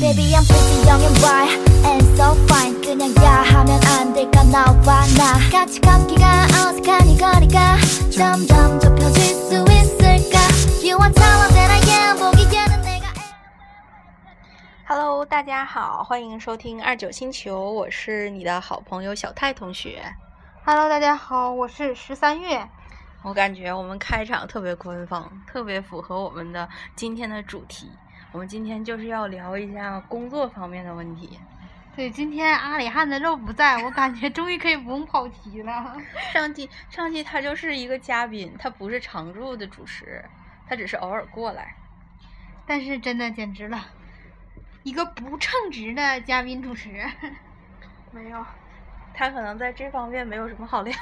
Baby I'm pretty young and bright and so fine 그냥 야 하면 안 될까 나와 나 같이 감기가 어색한 이 거리가 점점 좁혀질 수 있을까 You are talented I am 보기에는 내가 Hello，大家好，欢迎收听二九星球，我是你的好朋友小泰同学。 Hello，大家好，我是十三月。我感觉我们开场特别官方，特别符合我们的今天的主题。 我们今天就是要聊一下工作方面的问题。对，今天阿里汉的肉不在，我感觉终于可以不用跑题了。上期上期他就是一个嘉宾，他不是常驻的主持，他只是偶尔过来。但是真的简直了，一个不称职的嘉宾主持。没有，他可能在这方面没有什么好聊。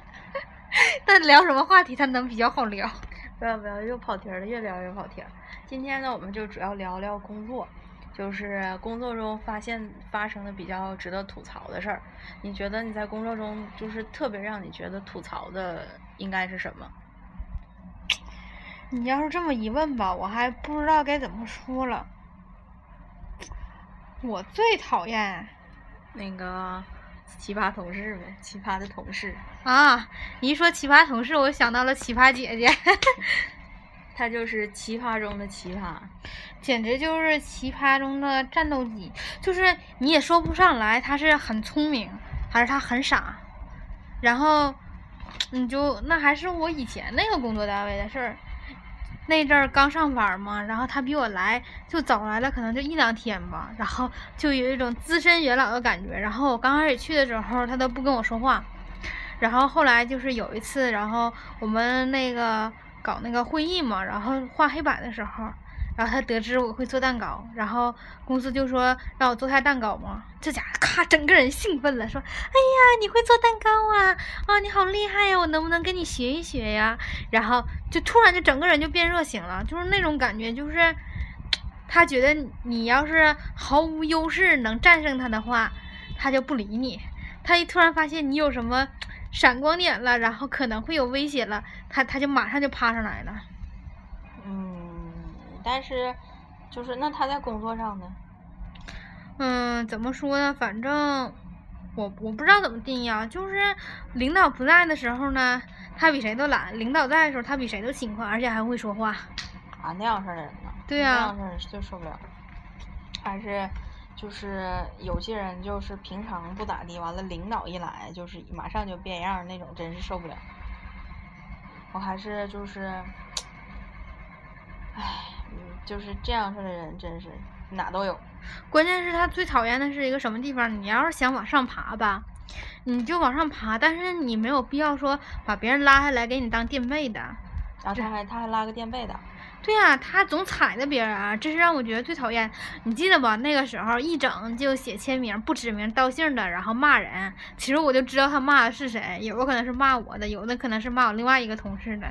但聊什么话题他能比较好聊？不要不要，又跑题了，越聊越跑题。今天呢，我们就主要聊聊工作，就是工作中发现发生的比较值得吐槽的事儿。你觉得你在工作中就是特别让你觉得吐槽的应该是什么？你要是这么一问吧，我还不知道该怎么说了。我最讨厌那个奇葩同事呗，奇葩的同事。啊！你一说奇葩同事，我想到了奇葩姐姐，他就是奇葩中的奇葩，简直就是奇葩中的战斗机。就是你也说不上来他是很聪明，还是他很傻。然后你就那还是我以前那个工作单位的事儿。那阵儿刚上班嘛，然后他比我来就早来了，可能就一两天吧，然后就有一种资深元老的感觉。然后我刚开始去的时候，他都不跟我说话。然后后来就是有一次，然后我们那个搞那个会议嘛，然后画黑板的时候，然后他得知我会做蛋糕，然后公司就说让我做他蛋糕嘛，这家伙咔整个人兴奋了，说：“哎呀，你会做蛋糕啊？啊，你好厉害呀！我能不能跟你学一学呀？”然后就突然就整个人就变热情了，就是那种感觉，就是他觉得你要是毫无优势能战胜他的话，他就不理你。他一突然发现你有什么。闪光点了，然后可能会有危险了，他他就马上就趴上来了。嗯，但是就是那他在工作上呢？嗯，怎么说呢？反正我我不知道怎么定义啊。就是领导不在的时候呢，他比谁都懒；领导在的时候，他比谁都勤快，而且还会说话。啊，那样式的人呢？对呀、啊，那样式人就受不了。还是。就是有些人就是平常不咋地，完了领导一来就是马上就变样那种，真是受不了。我还是就是，唉，就是这样式的人真是哪都有。关键是他最讨厌的是一个什么地方？你要是想往上爬吧，你就往上爬，但是你没有必要说把别人拉下来给你当垫背的。然后他还他还拉个垫背的。对呀、啊，他总踩着别人啊，这是让我觉得最讨厌。你记得吧？那个时候一整就写签名，不指名道姓的，然后骂人。其实我就知道他骂的是谁，有的可能是骂我的，有的可能是骂我另外一个同事的。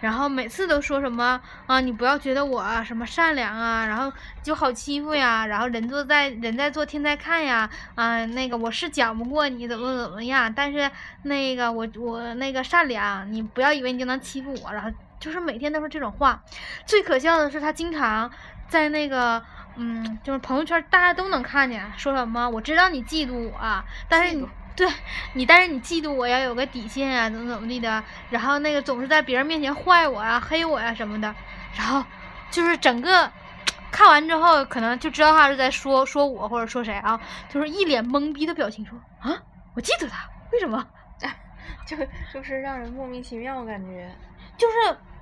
然后每次都说什么啊，你不要觉得我什么善良啊，然后就好欺负呀，然后人做在人在做天在看呀，啊，那个我是讲不过你怎么怎么样，但是那个我我那个善良，你不要以为你就能欺负我，然后。就是每天都是这种话，最可笑的是他经常在那个嗯，就是朋友圈大家都能看见，说什么我知道你嫉妒我，但是你对你，但是你嫉妒我要有个底线啊，怎么怎么地的，然后那个总是在别人面前坏我呀、黑我呀什么的，然后就是整个看完之后，可能就知道他是在说说我或者说谁啊，就是一脸懵逼的表情，说啊，我嫉妒他，为什么？就就是让人莫名其妙，感觉就是。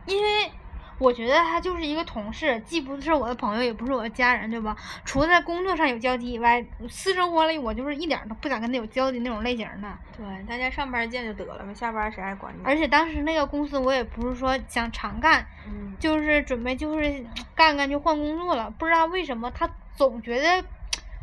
因为我觉得他就是一个同事，既不是我的朋友，也不是我的家人，对吧？除了在工作上有交集以外，私生活里我就是一点都不想跟他有交集那种类型的。对，大家上班见就得了呗，下班谁还管你？而且当时那个公司我也不是说想常干，嗯，就是准备就是干干就换工作了，不知道为什么他总觉得。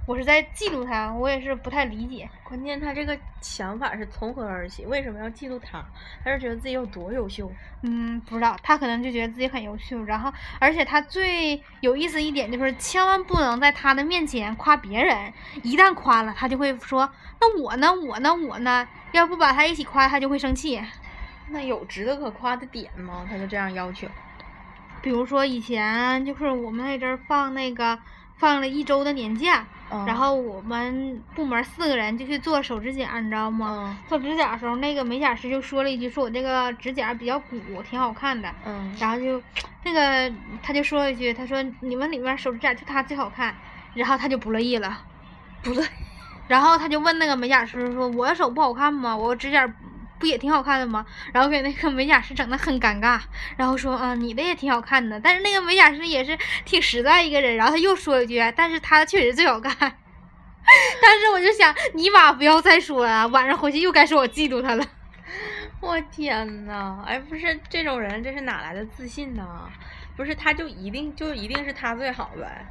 我是在嫉妒他，我也是不太理解。关键他这个想法是从何而起？为什么要嫉妒他？他是觉得自己有多优秀？嗯，不知道。他可能就觉得自己很优秀，然后，而且他最有意思一点就是，千万不能在他的面前夸别人。一旦夸了，他就会说：“那我呢？我呢？我呢？”要不把他一起夸，他就会生气。那有值得可夸的点吗？他就这样要求。比如说以前就是我们那阵儿放那个。放了一周的年假，嗯然后我们部门四个人就去做手指甲，你知道吗？嗯做指甲的时候，那个美甲师就说了一句，说我这个指甲比较鼓，挺好看的。嗯然后就那个他就说了一句，他说你们里面手指甲就他最好看，然后他就不乐意了，不对，然后他就问那个美甲师说：“我的手不好看吗？我指甲不也挺好看的吗？”然后给那个美甲师整的很尴尬，然后说：“啊，你的也挺好看的。”但是那个美甲师也是挺实在一个人，然后他又说一句：“但是他确实最好看。”但是我就想，尼玛不要再说了，晚上回去又该说我嫉妒他了。我天呐，哎，不是这种人，这是哪来的自信呢？不是，他就一定就一定是他最好呗？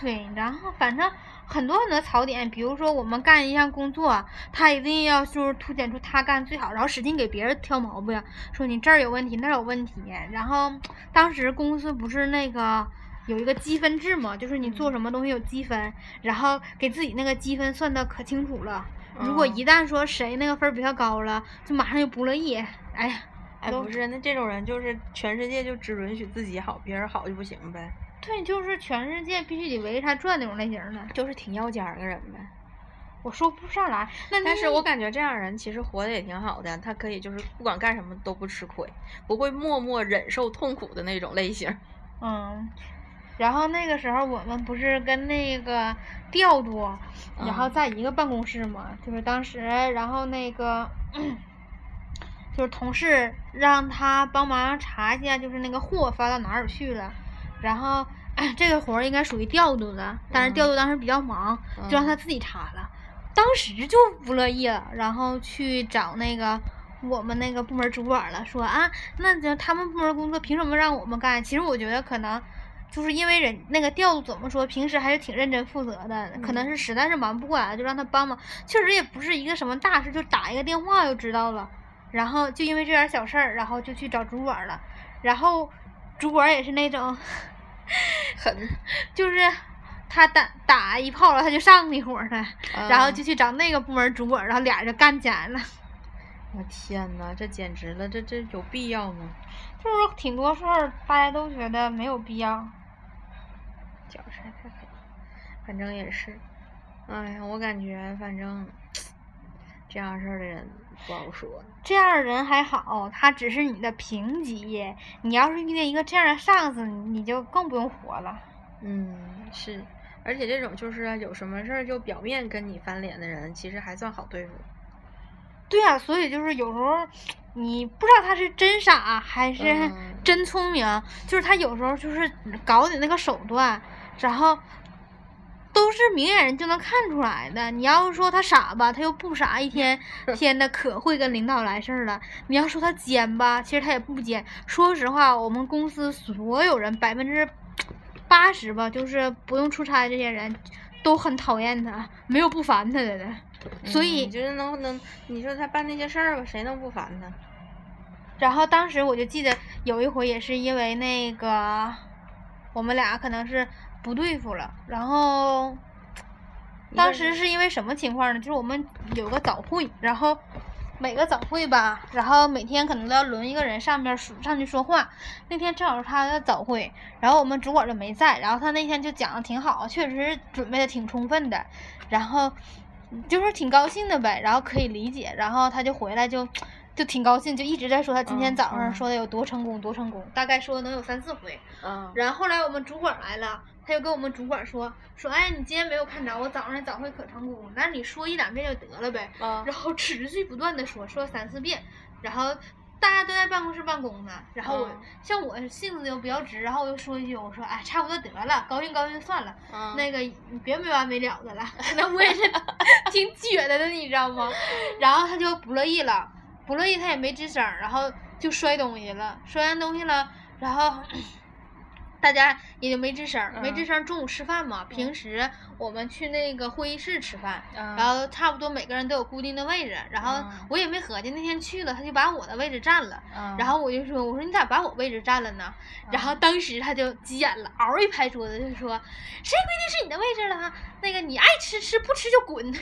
对，然后反正很多很多槽点，比如说我们干一项工作，他一定要就是凸显出他干最好，然后使劲给别人挑毛病，说你这儿有问题，那儿有问题。然后当时公司不是那个有一个积分制嘛，就是你做什么东西有积分，然后给自己那个积分算的可清楚了。如果哦一旦说谁那个分儿比较高了，就马上就不乐意。哎呀，哎，不是，那这种人就是全世界就只允许自己好，别人好就不行呗？对，就是全世界必须得围着他转那种类型的。就是挺要尖儿的人呗。我说不上来，那但是我感觉这样人其实活得也挺好的，他可以就是不管干什么都不吃亏，不会默默忍受痛苦的那种类型。嗯，然后那个时候我们不是跟那个调度，然后嗯在一个办公室嘛，就是当时，然后那个就是同事让他帮忙查一下，就是那个货发到哪儿去了，然后这个活儿应该属于调度的，但是嗯调度当时比较忙，就让他嗯自己查了，当时就不乐意了，然后去找那个。我们那个部门主管了，说啊，那这他们部门工作凭什么让我们干？其实我觉得可能就是因为人那个调度怎么说，平时还是挺认真负责的，可能嗯是实在是忙不过来，就让他帮忙。确实也不是一个什么大事，就打一个电话就知道了。然后就因为这点小事儿，然后就去找主管了。然后主管也是那种，很，就是他打打一炮了，他就上那伙儿的，然后嗯就去找那个部门主管，然后俩人就干起来了。我天呐，这简直了，这这有必要吗？就是挺多事儿，大家都觉得没有必要。脚实在太黑，反正也是，哎呀，我感觉反正 这样事儿的人不好说。这样的人还好，他只是你的平级。你要是遇见一个这样的上司，你就更不用活了。嗯，是，而且这种就是啊有什么事儿就表面跟你翻脸的人，其实还算好对付。对呀、所以就是有时候你不知道他是真傻还是嗯真聪明，就是他有时候就是搞你那个手段，然后都是明眼人就能看出来的。你要是说他傻吧，他又不傻，一天 天的可会跟领导来事儿了。你要说他奸吧，其实他也不奸。说实话，我们公司所有人百分之八十吧，就是不用出差这些人。都很讨厌他，没有不烦他的的，所以嗯就是能能，你说他办那些事儿吧，谁能不烦他？然后当时我就记得有一回也是因为那个我们俩可能是不对付了，然后当时是因为什么情况呢？就是我们有个早会，然后每个早会吧，然后每天可能都要轮一个人上边说上去说话。那天正好是他的早会，然后我们主管就没在，然后他那天就讲的挺好，确实是准备的挺充分的，然后就是挺高兴的呗，然后可以理解，然后他就回来就就挺高兴，就一直在说他今天嗯早上嗯说的有多成功多成功，大概说能有三四回。嗯然后后来我们主管来了，他就跟我们主管说说，哎，你今天没有看着我早上的早会可成功了，那你说一两遍就得了呗。啊然后持续不断的说，说三四遍，然后大家都在办公室办公呢，然后我、嗯像我性子又比较直，然后我就说一句，我说哎，差不多得了，高兴高兴就算了，嗯那个你别没完没了的了，可能我也是 挺撅的的，你知道吗？然后他就不乐意了，不乐意他也没吱声，然后就摔东西了，摔完东西了，然后。大家也就没吱声，没吱嗯声。中午吃饭嘛，平时我们去那个会议室吃饭，嗯然后差不多每个人都有固定的位置，然后嗯我也没合计，那天去了，他就把我的位置占了，嗯然后我就说，我说你咋把我位置占了呢？然后当时他就急眼了，嗷一拍桌子就说，谁规定是你的位置了？那个你爱吃吃，不吃就滚。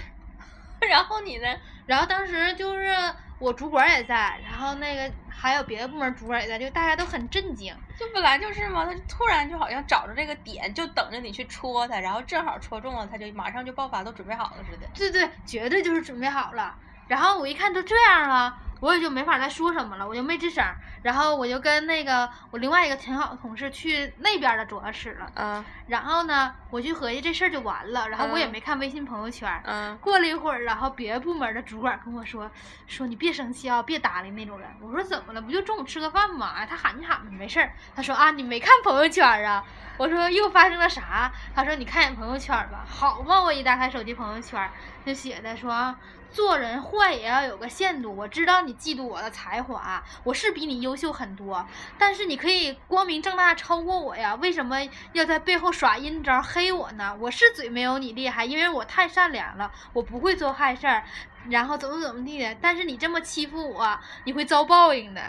然后你呢？然后当时就是我主管也在，然后那个还有别的部门主管也在，就大家都很震惊。就本来就是嘛，他突然就好像找着这个点，就等着你去戳他，然后正好戳中了，他就马上就爆发，都准备好了似的。对对，绝对就是准备好了。然后我一看都这样了，我也就没法再说什么了，我就没吱声。然后我就跟那个我另外一个挺好的同事去那边的主要室了。嗯然后呢，我就合计这事儿就完了。然后我也嗯没看微信朋友圈。嗯过了一会儿，然后别的部门的主管跟我说：“说你别生气啊，别搭理那种人。”我说：“怎么了？不就中午吃个饭吗？哎，他喊你喊没事儿。”他说：“啊，你没看朋友圈啊？”我说：“又发生了啥？”他说：“你看眼朋友圈吧。”好嘛，我一打开手机朋友圈，就写的说。做人坏也要有个限度。我知道你嫉妒我的才华，我是比你优秀很多，但是你可以光明正大超过我呀，为什么要在背后耍阴招黑我呢？我是嘴没有你厉害，因为我太善良了，我不会做坏事儿，然后怎么怎么地的。但是你这么欺负我，你会遭报应的。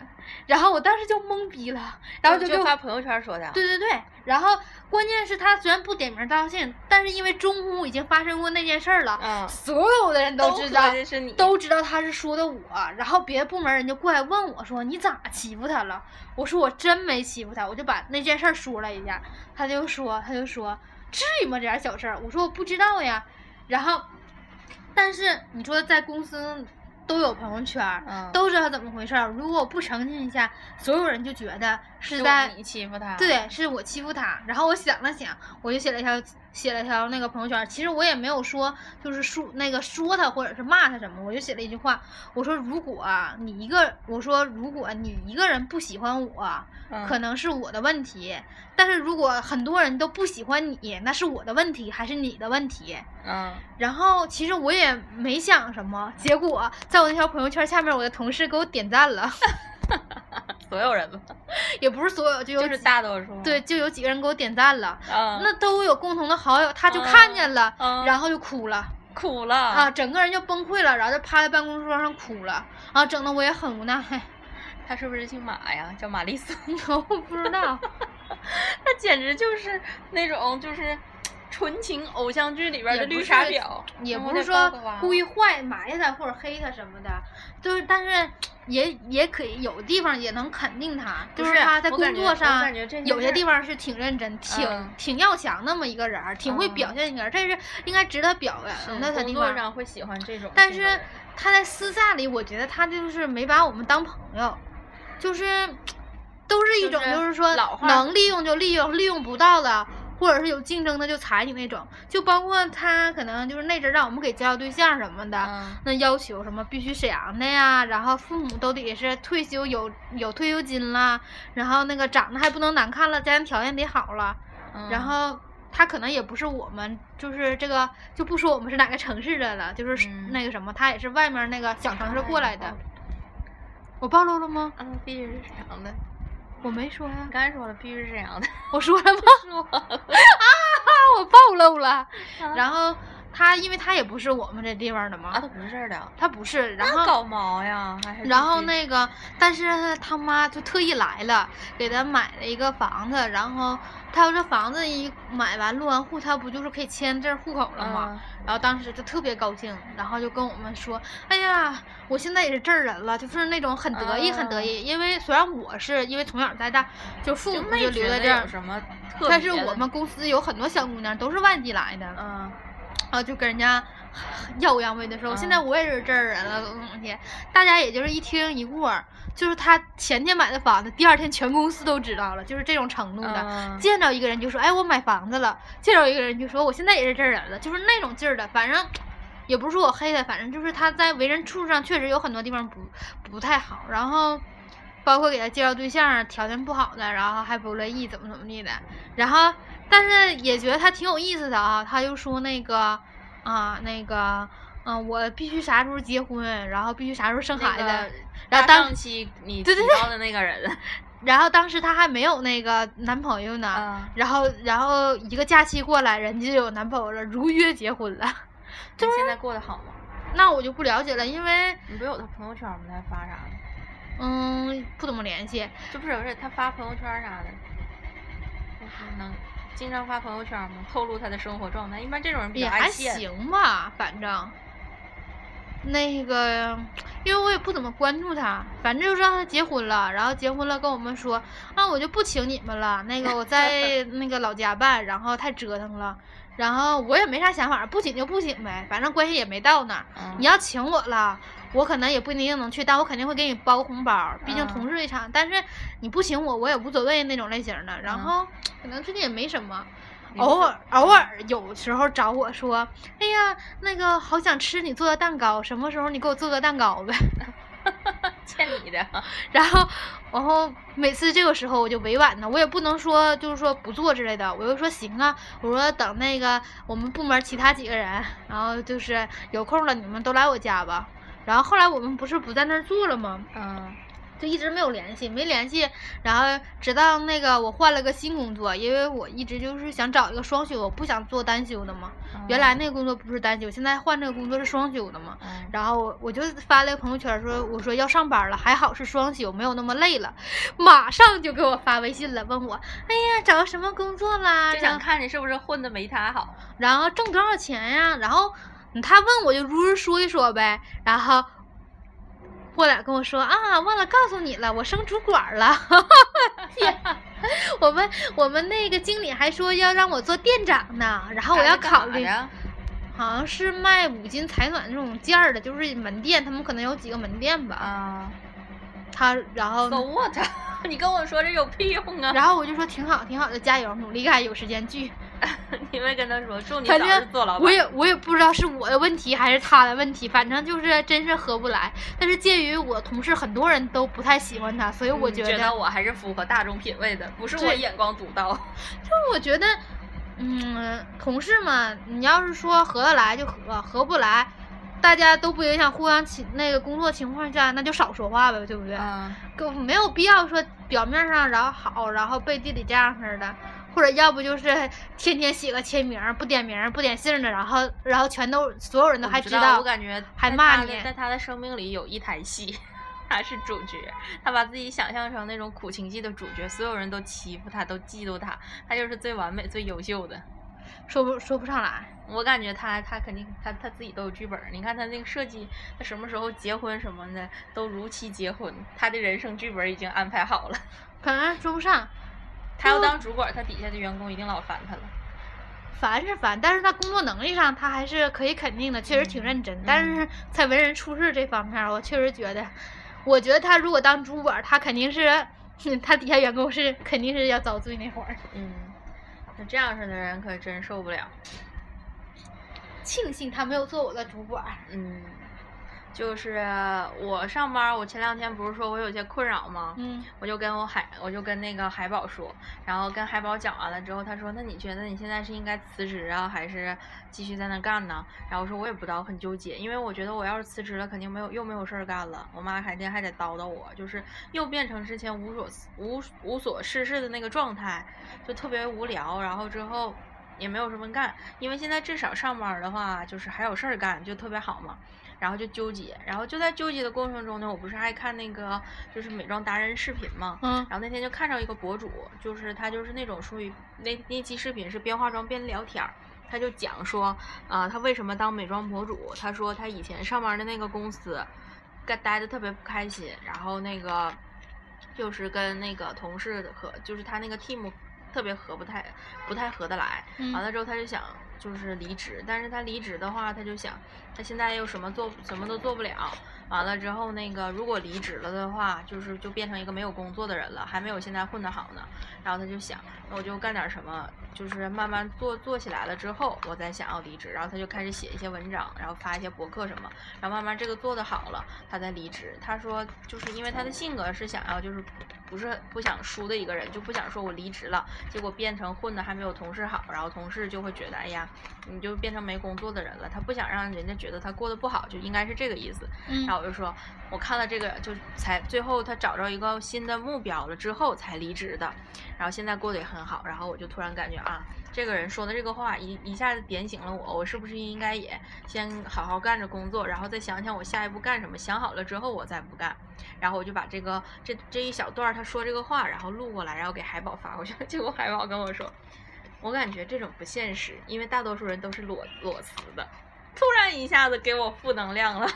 然后我当时就懵逼了，然后就发朋友圈说的。对对对，然后关键是他虽然不点名道姓，但是因为中午已经发生过那件事儿了，嗯，所有的人都知道都知道他是说的我，然后别的部门人就过来问我说：“你咋欺负他了？”我说：“我真没欺负他。”我就把那件事儿说了一下，他就说：“他就说至于吗？这点小事儿？”我说：“我不知道呀。”然后，但是你说在公司都有朋友圈，嗯都知道怎么回事儿。如果我不澄清一下，所有人就觉得是是在你欺负他。对，是我欺负他。然后我想了想，我就写了一条写了条那个朋友圈。其实我也没有说就是说那个说他或者是骂他什么，我就写了一句话，我说如果啊你一个，我说如果你一个人不喜欢我，嗯可能是我的问题。但是如果很多人都不喜欢你，那是我的问题还是你的问题？嗯然后其实我也没想什么，结果在我那条朋友圈下面，我的同事给我点赞了，所有人吧，也不是所有，就有就是大多数。对，就有几个人给我点赞了。嗯，那都有共同的好友，他就看见了，嗯然后就哭了哭了啊，整个人就崩溃了，然后就趴在办公桌上哭了，啊，整的我也很无奈。他是不是姓马呀？叫玛丽苏。我不知道，他简直就是那种就是纯情偶像剧里边的绿茶婊，也不是说故意坏埋汰他或者黑他什么的，就是但是也也可以有地方也能肯定他，就是他在工作上有些地方是挺认真、挺、嗯挺要强那么一个人儿，挺会嗯表现一个人，这是应该值得表扬的他工作。上会喜欢这种但是他在私下里，我觉得他就是没把我们当朋友，就是都是一种就是说能利用就利用，利用不到的，或者是有竞争的就裁你那种。就包括他可能就是那阵儿让我们给介绍对象什么的，嗯那要求什么必须沈阳的呀，然后父母都得是退休有有退休金啦，然后那个长得还不能难看了，家庭条件得好了，然嗯后他可能也不是我们，就是这个就不说我们是哪个城市的了，就是嗯那个什么，他也是外面那个小城市过来的哎。我暴露了吗？嗯，必须是沈阳的。我没说呀你，刚才说了，必须是沈阳的。我说了吗？说了我暴露了。啊然后他，因为他也不是我们这地方的嘛，啊，他不是这儿的，他不是，然后那搞毛呀？然后那个，但是他妈就特意来了，给他买了一个房子，然后他要这房子一买完落完户，他不就是可以签字儿户口了吗？嗯然后当时就特别高兴，然后就跟我们说：“哎呀，我现在也是这儿人了，就是那种很得意，很得意。因为虽然我是因为从小在大，就父母就留在这儿，什么但是我们公司有很多小姑娘都是外地来的，嗯然后就跟人家耀武扬威的说，现在嗯我也是这儿人了，怎么怎么的。大家也就是一听一过，就是他前天买的房子，第二天全公司都知道了，就是这种程度的。嗯见着一个人就说，哎，我买房子了；见着一个人就说，我现在也是这儿人了，就是那种劲儿的。反正也不是说我黑他，反正就是他在为人处事上确实有很多地方不不太好，然后。包括给他介绍对象，条件不好的，然后还不乐意，怎么怎么地的，然后但是也觉得他挺有意思的啊，他就说那个啊那个嗯、我必须啥时候结婚，然后必须啥时候生孩子，那个大然后当期你提到的那个人，然后当时她还没有那个男朋友呢，嗯然后然后一个假期过来，人家就有男朋友了，如约结婚了。你现在过得好吗？那我就不了解了，因为你不有他朋友圈吗？他还发啥的？嗯不怎么联系。这不是不是他发朋友圈啥的，就是能经常发朋友圈吗？透露他的生活状态。一般这种人比也还较爱现。行吧，反正那个，因为我也不怎么关注他，反正就是让他结婚了，然后结婚了跟我们说，啊，我就不请你们了，那个我在 那个老家办，然后太折腾了，然后我也没啥想法，不请就不请呗，反正关系也没到那儿。嗯你要请我了，我可能也不一定能去，但我肯定会给你包个红包，毕竟嗯同事一场。但是你不请我，我也无所谓那种类型的。然嗯后可能最近也没什么。偶尔偶尔有时候找我说，哎呀，那个好想吃你做的蛋糕，什么时候你给我做个蛋糕呗？欠你的。然后，然后每次这个时候我就委婉的，我也不能说就是说不做之类的，我就说行啊，我说等那个我们部门其他几个人，然后就是有空了你们都来我家吧。然后后来我们不是不在那儿做了吗？嗯就一直没有联系，没联系，然后直到那个我换了个新工作，因为我一直就是想找一个双休，我不想做单休的嘛。原来那个工作不是单休，现在换这个工作是双休的嘛。嗯然后我我就发了个朋友圈说，我说要上班了，还好是双休，没有那么累了。马上就给我发微信了，问我，哎呀，找个什么工作啦？就想看你是不是混的没他好。然后挣多少钱呀？然后嗯他问我就如实说一说呗。然后过来跟我说啊，忘了告诉你了，我升主管了。天，我们我们那个经理还说要让我做店长呢，然后我要考虑。好像是卖五金采暖那种件儿的，就是门店，他们可能有几个门店吧。啊他然后，so what？你跟我说这有屁用啊？然后我就说挺好，挺好的，加油，努力干，有时间聚。你没跟他说，祝你早日反正做老板。我也我也不知道是我的问题还是他的问题，反正就是真是合不来。但是鉴于我同事很多人都不太喜欢他，所以我嗯觉得，我还是符合大众品味的，不是我眼光独到。就是我觉得，嗯，同事嘛，你要是说合得来就合，合不来，大家都不影响互相情那个工作情况下，那就少说话呗，对不对？嗯，更没有必要说表面上然后好，然后背地里这样似的，或者要不就是天天写个签名儿不点名儿不点姓儿的，然后然后全都所有人都还知还道我感觉还骂你在他的生命里有一台戏，他是主角，他把自己想象成那种苦情戏的主角，所有人都欺负他，都嫉妒他，他就是最完美、最优秀的。说不说不上来。我感觉他他肯定他他自己都有剧本儿，你看他那个设计，他什么时候结婚什么的都如期结婚，他的人生剧本已经安排好了。反正说不上，他要嗯当主管，他底下的员工一定老烦他了。烦是烦，但是他工作能力上他还是可以肯定的，确实挺认真。但是在为人处事这方面，我确实觉得，我觉得他如果当主管，他肯定是，他底下员工是肯定是要遭罪那会儿。嗯，那这样式的人可真受不了。庆幸他没有做我的主管。嗯，就是我上班，我前两天不是说我有些困扰吗？嗯我就跟我海，我就跟那个海宝说，然后跟海宝讲完了之后，他说：“那你觉得你现在是应该辞职啊，还是继续在那干呢？”然后我说：“我也不知道，很纠结，因为我觉得我要是辞职了，肯定没有又没有事儿干了，我妈肯定还得叨叨我，就是又变成之前无所事无无所事事的那个状态，就特别无聊。然后之后也没有什么干，因为现在至少上班的话，就是还有事儿干，就特别好嘛。”然后就纠结，然后就在纠结的过程中呢，我不是爱看那个就是美妆达人视频嘛，嗯。然后那天就看着一个博主，就是他就是那种属于那那期视频是边化妆边聊天儿，他就讲说，啊、他为什么当美妆博主？他说他以前上班的那个公司，干待的特别不开心，然后那个就是跟那个同事和就是他那个 team 特别合不太不太合得来，嗯。完了之后他就想就是离职，但是他离职的话，他就想他现在又什么做什么都做不了，完了之后那个如果离职了的话，就是就变成一个没有工作的人了，还没有现在混得好呢。然后他就想，那我就干点什么，就是慢慢做做起来了之后，我再想要离职。然后他就开始写一些文章，然后发一些博客什么，然后慢慢这个做得好了，他再离职。他说，就是因为他的性格是想要就是不是不想输的一个人，就不想说我离职了，结果变成混的还没有同事好，然后同事就会觉得，哎呀，你就变成没工作的人了。他不想让人家觉得他过得不好，就应该是这个意思。嗯然后我就说，我看了这个，就才最后他找着一个新的目标了之后才离职的，然后现在过得也很好，然后我就突然感觉啊，这个人说的这个话一一下子点醒了我，我是不是应该也先好好干着工作，然后再想想我下一步干什么，想好了之后我再不干，然后我就把这个这这一小段儿他说这个话，然后录过来，然后给海宝发过去，结果海宝跟我说，我感觉这种不现实，因为大多数人都是裸裸辞的。突然一下子给我负能量了，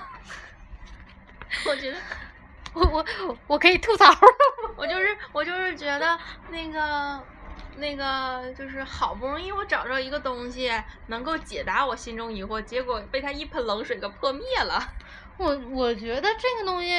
我觉得我我我可以吐槽。我就是我就是觉得那个那个就是好不容易我找着一个东西能够解答我心中疑惑，结果被他一盆冷水给破灭了。我我觉得这个东西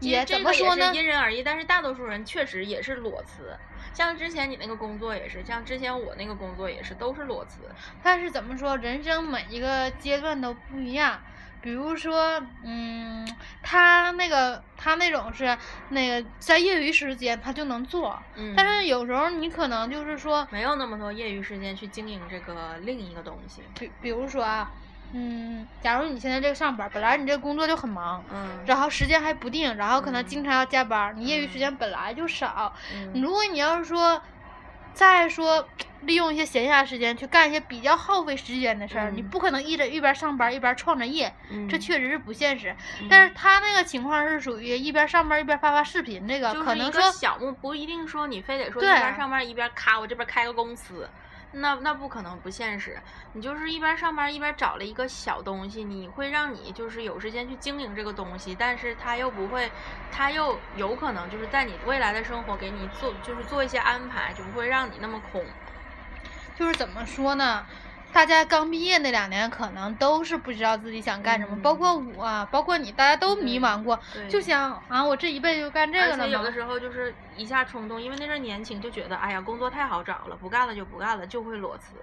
也怎么这个说呢？因人而异，但是大多数人确实也是裸辞。像之前你那个工作也是，像之前我那个工作也是，都是裸辞。但是怎么说，人生每一个阶段都不一样。比如说，嗯，他那个他那种是那个在业余时间他就能做，嗯，但是有时候你可能就是说，没有那么多业余时间去经营这个另一个东西。比比如说啊，嗯，假如你现在这个上班，本来你这个工作就很忙，嗯，然后时间还不定，然后可能嗯。经常要加班儿，你业余时嗯。间本来就少，嗯。如果你要是说，再说利用一些闲暇时间去干一些比较耗费时间的事儿，你嗯。不可能一直一边上班一边创着业，这嗯。确实是不现实。但是他那个情况是属于一边上班一边发发视频，这个可能说小目，不一定说你非得说一对边上班一边咔，我这边开个公司，那那不可能不现实。你就是一边上班一边找了一个小东西，你会让你就是有时间去经营这个东西，但是他又不会，他又有可能就是在你未来的生活给你做就是做一些安排，就不会让你那么空。就是怎么说呢？大家刚毕业那两年，可能都是不知道自己想干什么，嗯包括我，包括你，大家都迷茫过，就想啊，我这一辈子就干这个了有的时候就是一下冲动，因为那阵儿年轻，就觉得哎呀工作太好找了，不干了就不干了，就会裸辞。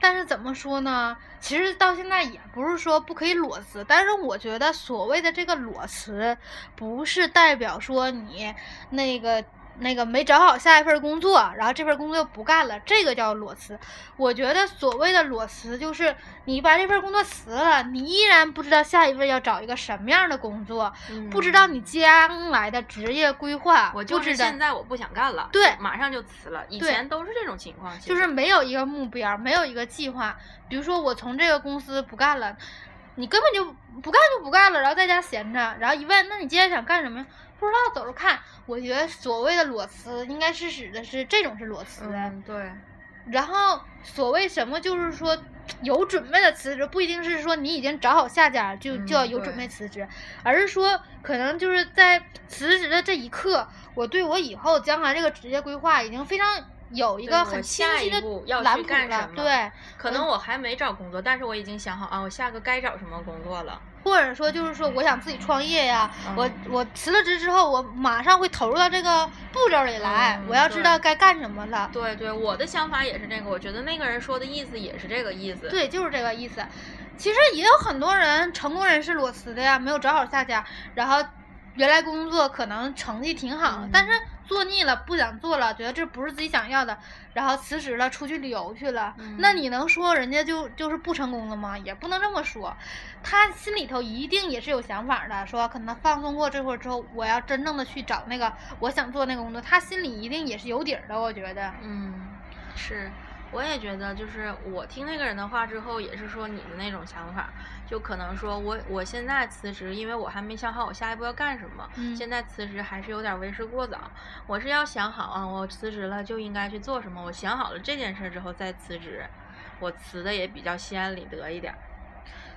但是怎么说呢？其实到现在也不是说不可以裸辞，但是我觉得所谓的这个裸辞，不是代表说你那个那个没找好下一份工作，然后这份工作又不干了，这个叫裸辞。我觉得所谓的裸辞，就是你把这份工作辞了，你依然不知道下一份要找一个什么样的工作，不知道你将来的职业规划，嗯我就是现在我不想干了，对马上就辞了。以前都是这种情况，就是没有一个目标，没有一个计划。比如说，我从这个公司不干了，你根本就不干就不干了，然后在家闲着，然后一问，那你接下来想干什么呀？不知道，走着看。我觉得所谓的裸辞，应该是指的是这种是裸辞。嗯，对，然后所谓什么，就是说有准备的辞职，不一定是说你已经找好下家就就要嗯有准备辞职，而是说可能就是在辞职的这一刻，我对我以后将来这个职业规划已经非常有一个很清晰的步要去蓝谱了干什。么对，可能我还没找工作，但是我已经想好啊，我下个该找什么工作了。或者说就是说我想自己创业呀，我嗯我辞了职之后，我马上会投入到这个步骤里来，嗯我要知道该干什么了。对对，我的想法也是这个，我觉得那个人说的意思也是这个意思。对，就是这个意思。其实也有很多人成功人士裸辞的呀，没有找好下家，然后原来工作可能成绩挺好，嗯但是做腻了，不想做了，觉得这不是自己想要的，然后辞职了，出去旅游去了。那嗯你能说人家就就是不成功了吗？也不能这么说，他心里头一定也是有想法的，说可能放松过这会儿之后，我要真正的去找那个我想做那个工作，他心里一定也是有底儿的，我觉得。嗯，是，我也觉得，就是我听那个人的话之后，也是说你的那种想法，就可能说我我现在辞职，因为我还没想好我下一步要干什么，嗯。现在辞职还是有点为时过早，我是要想好啊，我辞职了就应该去做什么，我想好了这件事之后再辞职，我辞的也比较心安理得一点儿。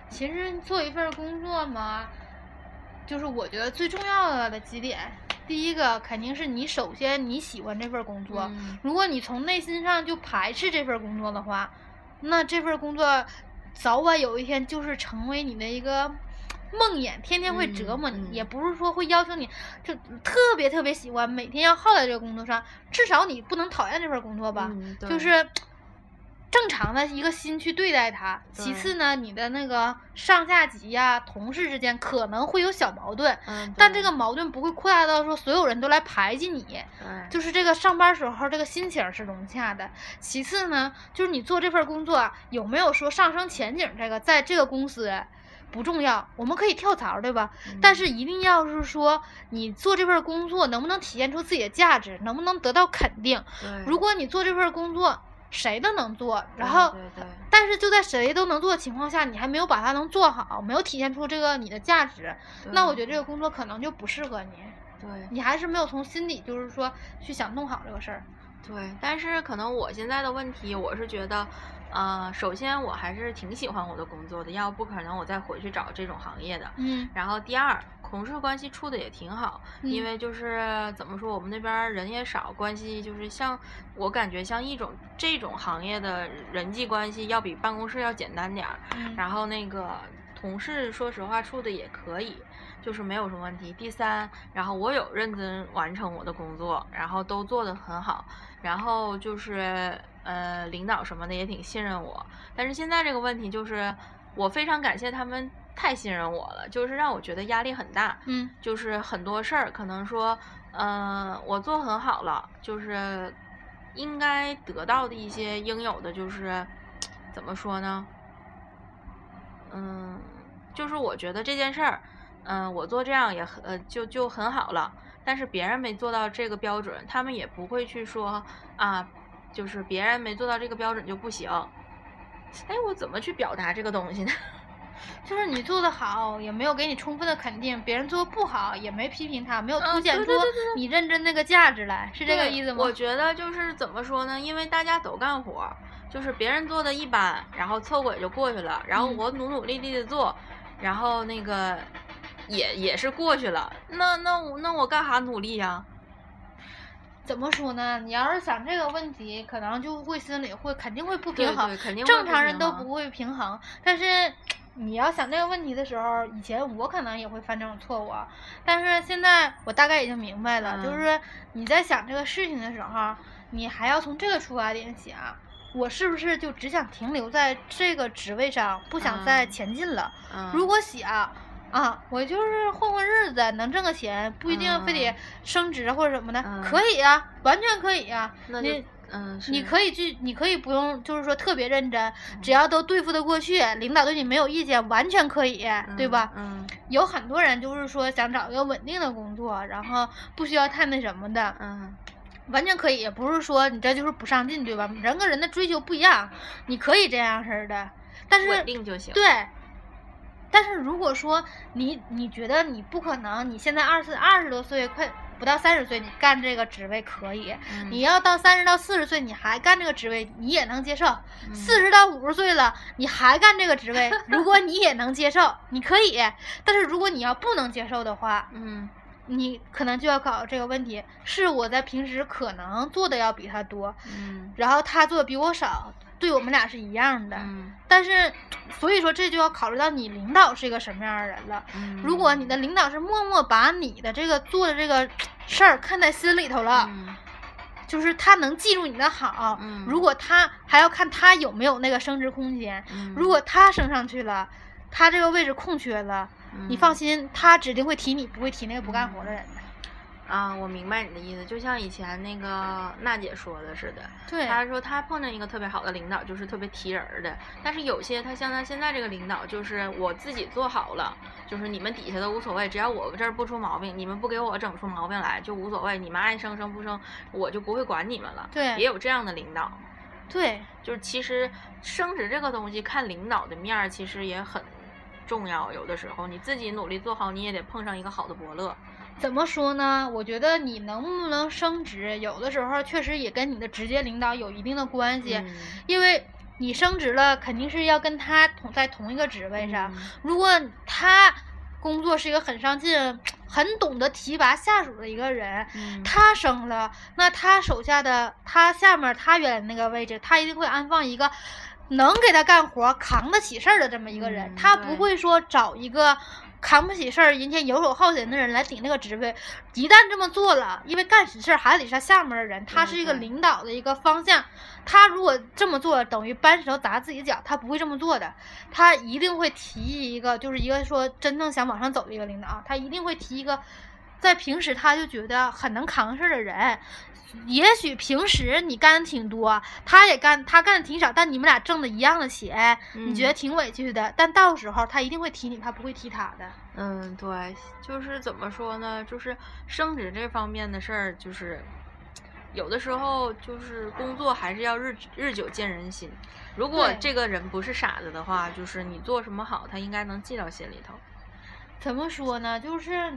其实做一份工作嘛，就是我觉得最重要的几点，第一个肯定是你首先你喜欢这份工作，嗯。如果你从内心上就排斥这份工作的话，那这份工作早晚有一天就是成为你的一个。梦魇天天会折磨你，嗯嗯也不是说会要求你就特别特别喜欢，每天要耗在这个工作上，至少你不能讨厌这份工作吧。嗯就是正常的一个心去对待它。其次呢，你的那个上下级呀、同事之间可能会有小矛盾，嗯，但这个矛盾不会扩大到说所有人都来排挤你。就是这个上班时候这个心情是融洽的。其次呢，就是你做这份工作啊有没有说上升前景，这个在这个公司。不重要，我们可以跳槽，对吧？但嗯是一定要是说，你做这份工作能不能体现出自己的价值，能不能得到肯定？如果你做这份工作，谁都能做，然后对对但是就在谁都能做的情况下，你还没有把它能做好，没有体现出这个你的价值，那我觉得这个工作可能就不适合你，对你还是没有从心里就是说去想弄好这个事儿。对，但是可能我现在的问题，我是觉得，呃，首先我还是挺喜欢我的工作的，要不可能我再回去找这种行业的。嗯然后第二，同事关系处的也挺好，嗯因为就是怎么说，我们那边人也少，关系就是像我感觉像一种这种行业的人际关系要比办公室要简单点儿。嗯然后那个同事，说实话处的也可以，就是没有什么问题。第三，然后我有认真完成我的工作，然后都做得很好，然后就是呃领导什么的也挺信任我。但是现在这个问题就是，我非常感谢他们太信任我了，就是让我觉得压力很大。嗯就是很多事儿可能说，嗯、我做很好了，就是应该得到的一些应有的，就是怎么说呢？嗯，就是我觉得这件事儿，嗯、我做这样也很呃就就很好了，但是别人没做到这个标准，他们也不会去说啊，就是别人没做到这个标准就不行。哎，我怎么去表达这个东西呢？就是你做的好，也没有给你充分的肯定；别人做的不好，也没批评他，没有嗯凸显出你认真那个价值来，是这个意思吗？我觉得就是怎么说呢？因为大家都干活，就是别人做的一般，然后凑合也就过去了。然后嗯我努努力力的做，然后那个也也是过去了。那那我那我干啥努力呀、怎么说呢？你要是想这个问题，可能就会心里会肯定会不平衡对，肯定会正不平衡常人都不会平衡。但是你要想这个问题的时候，以前我可能也会犯这种错误啊，但是现在我大概已经明白了，就嗯是你在想这个事情的时候，你还要从这个出发点想。我是不是就只想停留在这个职位上，不想再嗯前进了？嗯，如果想啊，我就是混混日子，能挣个钱，不一定非得嗯升职或者什么的，嗯可以啊、完全可以啊、那你嗯，你可以去，你可以不用，就是说特别认真，嗯只要都对付得过去，领导对你没有意见，完全可以，对吧？嗯有很多人就是说想找一个稳定的工作，然后不需要太那什么的，嗯完全可以，也不是说你这就是不上进，对吧？人跟人的追求不一样，你可以这样式的，但是稳定就行。对，但是如果说你你觉得你不可能，你现在二十二十多岁，快不到三十岁，你干这个职位可以，嗯你要到三十到四十岁，你还干这个职位，你也能接受。嗯四十到五十岁了，你还干这个职位，如果你也能接受，你可以。但是如果你要不能接受的话，嗯你可能就要考虑这个问题：是我在平时可能做的要比他多，嗯然后他做的比我少，对我们俩是一样的。嗯但是，所以说这就要考虑到你领导是一个什么样的人了。嗯，如果你的领导是默默把你的这个做的这个事儿看在心里头了，嗯就是他能记住你的好。嗯如果他还要看他有没有那个升职空间，嗯如果他升上去了，他这个位置空缺了，你嗯放心，他指定会提你，不会提那个不干活的人的。啊，我明白你的意思，就像以前那个娜姐说的似的，对，她说她碰见一个特别好的领导，就是特别提人儿的。但是有些她像她现在这个领导，就是我自己做好了，就是你们底下都无所谓，只要我这儿不出毛病，你们不给我整出毛病来就无所谓，你们爱升升不升，我就不会管你们了。对也有这样的领导，对，就是其实升职这个东西，看领导的面儿，其实也很重要。有的时候你自己努力做好，你也得碰上一个好的伯乐。怎么说呢？我觉得你能不能升职，有的时候确实也跟你的直接领导有一定的关系，嗯因为你升职了，肯定是要跟他同在同一个职位上。嗯如果他工作是一个很上进、很懂得提拔下属的一个人，嗯他升了，那他手下的他下面他原来那个位置，他一定会安放一个能给他干活、扛得起事儿的这么一个人，嗯他不会说找一个。扛不起事儿、人家游手好闲的人来顶那个职位，一旦这么做了，因为干实事儿还得是下面的人，他是一个领导的一个方向。他如果这么做，等于搬石头砸自己脚，他不会这么做的。他一定会提一个，就是一个说真正想往上走的一个领导，他一定会提一个，在平时他就觉得很能扛事儿的人。也许平时你干的挺多，他也干，他干的挺少，但你们俩挣的一样的钱，你觉得嗯挺委屈的。但到时候他一定会提你，他不会提他的。嗯，对，就是怎么说呢？就是升职这方面的事儿，就是有的时候就是工作还是要日日久见人心。如果这个人不是傻子的话，就是你做什么好，他应该能记到心里头。怎么说呢？就是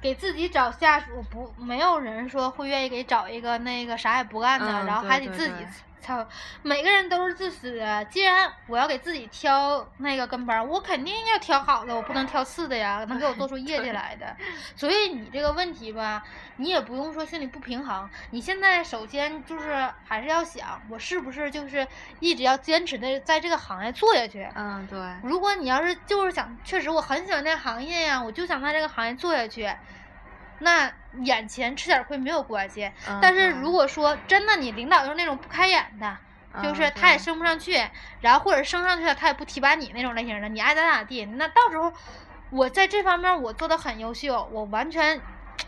给自己找下属，不没有人说会愿意给找一个那个啥也不干的，嗯然后还得自己对操，每个人都是自私的。既然我要给自己挑那个跟班，我肯定要挑好的，我不能挑次的呀，能给我做出业绩 来的。所以你这个问题吧，你也不用说心里不平衡。你现在首先就是还是要想，我是不是就是一直要坚持的在这个行业做下去。嗯，对，如果你要是就是想，确实我很喜欢这个行业呀，我就想在这个行业做下去，那眼前吃点亏没有关系。嗯但是如果说真的你领导就是那种不开眼的，就是嗯他也升不上去，然后或者升上去了他也不提拔你那种类型的，你爱咋咋地，那到时候我在这方面我做的很优秀，我完全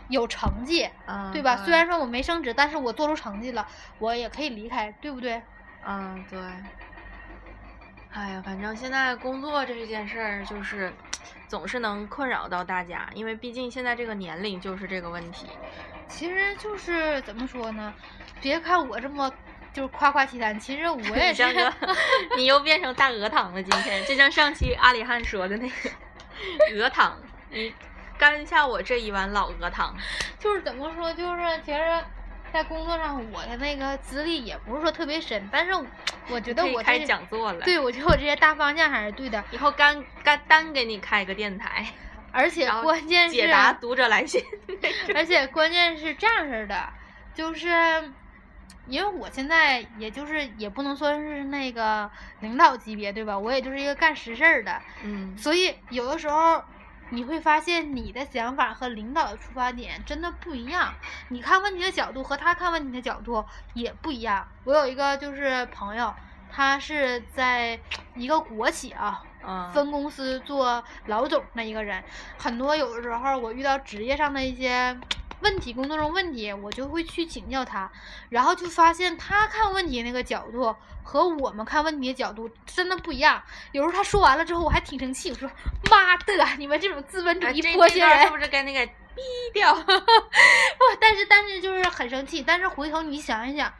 有成绩，嗯，对吧？虽然说我没升职，但是我做出成绩了，我也可以离开，对不对？嗯，对。哎呀，反正现在工作这件事儿，就是总是能困扰到大家，因为毕竟现在这个年龄就是这个问题。其实就是怎么说呢？别看我这么就是夸夸其谈，其实我 也是你像个，你又变成大鹅汤了。今天就像上期阿里汉说的那个鹅汤，你干下我这一碗老鹅汤。就是怎么说，就是其实，在工作上我的那个资历也不是说特别深，但是我觉得我这讲座了。对，我觉得我这些大方向还是对的，以后干干单给你开个电台，而且关键是，解答读者来信。而且关键是这样式儿的，就是因为我现在也就是也不能说是那个领导级别，对吧？我也就是一个干实事儿的，嗯，所以有的时候你会发现你的想法和领导的出发点真的不一样，你看问题的角度和他看问题的角度也不一样。我有一个就是朋友，他是在一个国企啊。嗯分公司做老总的一个人，很多有的时候我遇到职业上的一些问题，工作中问题，我就会去请教他，然后就发现他看问题那个角度和我们看问题的角度真的不一样。有时候他说完了之后，我还挺生气，我说妈的，你们这种资本主义剥削人是，不是该那个逼掉？不，但是但是就是很生气。但是回头你想一想，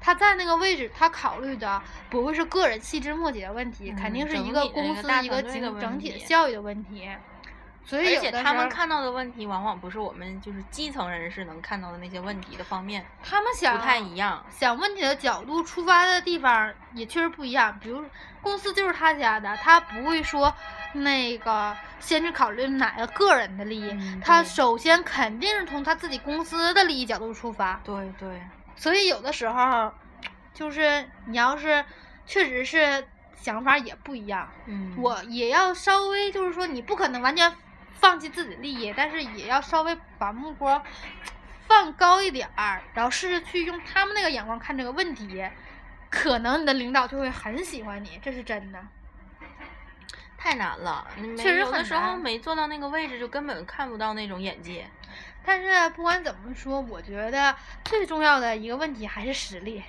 他在那个位置，他考虑的不会是个人细枝末节的问题，肯嗯定是一个公司一个整整体的题效益的问题。所以而且他们看到的问题，往往不是我们就是基层人士能看到的那些问题的方面，他们想不太一样。想问题的角度出发的地方也确实不一样。比如公司就是他家的，他不会说那个先去考虑哪个个人的利益，嗯他首先肯定是从他自己公司的利益角度出发。对对，所以有的时候，就是你要是确实是想法也不一样，嗯，我也要稍微就是说，你不可能完全放弃自己的利益，但是也要稍微把目光放高一点儿，然后试着去用他们那个眼光看这个问题，可能你的领导就会很喜欢你，这是真的。太难了。确实很有的时候没做到那个位置，就根本看不到那种眼界。但是不管怎么说，我觉得最重要的一个问题还是实力。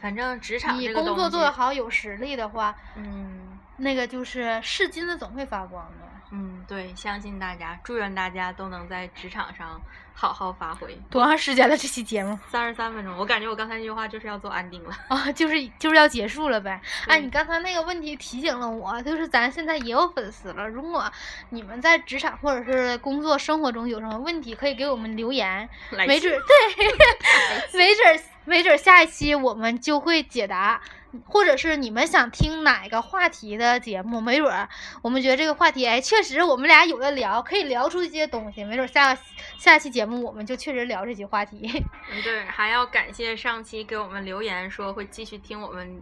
反正职场你工作做得，好，有实力的话，嗯那个就是是金子总会发光的。嗯，对，相信大家，祝愿大家都能在职场上好好发挥。多长时间了？这期节目三十三分钟，我感觉我刚才那句话就是要做安定了。啊，就是就是要结束了呗。哎，对你刚才那个问题提醒了我，就是咱现在也有粉丝了。如果你们在职场或者是工作生活中有什么问题，可以给我们留言，没准儿对，没准儿没准下一期我们就会解答。或者是你们想听哪个话题的节目，没准儿我们觉得这个话题，哎，确实我们俩有的聊，可以聊出一些东西，没准儿下下期节目我们就确实聊这些话题。嗯，对，还要感谢上期给我们留言说会继续听我们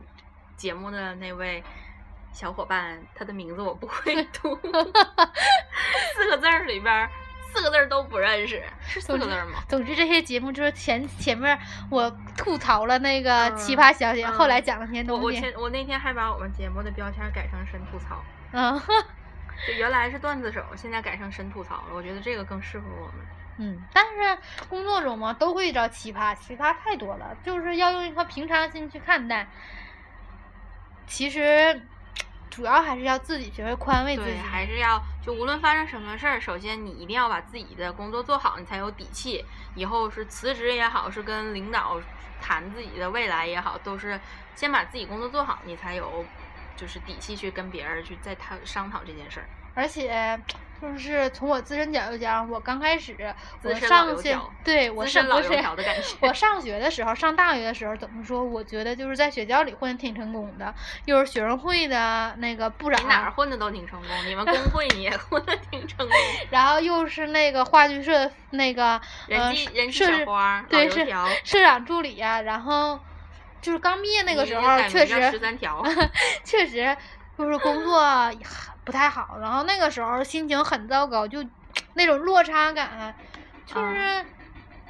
节目的那位小伙伴，他的名字我不会 读，四个字儿里边儿四个字都不认识，是四个字吗？总之，这些节目就是前前面我吐槽了那个嗯奇葩小姐，嗯后来讲了些我东西。我前我那天还把我们节目的标签改成神吐槽，嗯就原来是段子手，现在改成神吐槽了。我觉得这个更适合我们。嗯，但是工作中嘛，都会遇到奇葩，奇葩太多了，就是要用一颗平常心去看待。其实，主要还是要自己学会宽慰自己对，。还是要就无论发生什么事儿，首先你一定要把自己的工作做好，你才有底气。以后是辞职也好，是跟领导谈自己的未来也好，都是先把自己工作做好，你才有就是底气去跟别人去再谈商讨这件事儿。而且就是从我自身角度讲，我刚开始我上学，对我上不是我上学的时候，上大学的时候怎么说？我觉得就是在学校里混的挺成功的，又是学生会的那个部长，你哪儿混的都挺成功，你们工会你也 混的挺成功，然后又是那个话剧社那个人呃社小花，老对是。社长助理呀、然后就是刚毕业那个时候，确实三条，确实就是工作也不太好，然后那个时候心情很糟糕，就 那种落差感，就是、啊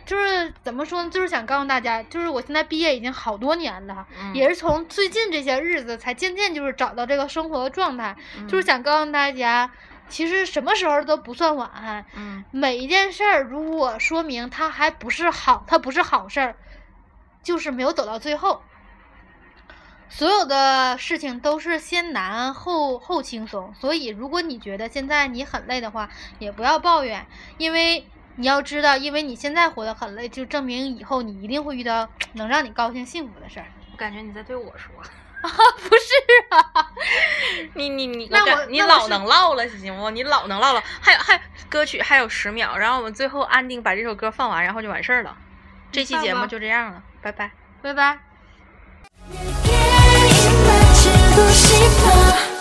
就是怎么说呢？就是想告诉大家，就是我现在毕业已经好多年了，嗯也是从最近这些日子才渐渐就是找到这个生活的状态，就是嗯想告诉大家，其实什么时候都不算晚。嗯每一件事儿，如果说明它还不是好，它不是好事儿，就是没有走到最后。所有的事情都是先难后后轻松，所以如果你觉得现在你很累的话，也不要抱怨，因为你要知道，因为你现在活得很累，就证明以后你一定会遇到能让你高兴幸福的事儿。我感觉你在对我说。啊 不是啊，你你你，那我你老能唠了，行不？你老能唠了，还有还歌曲还有十秒，然后我们最后安定把这首歌放完，然后就完事儿了。这期节目就这样了，拜拜。拜拜。 싶어.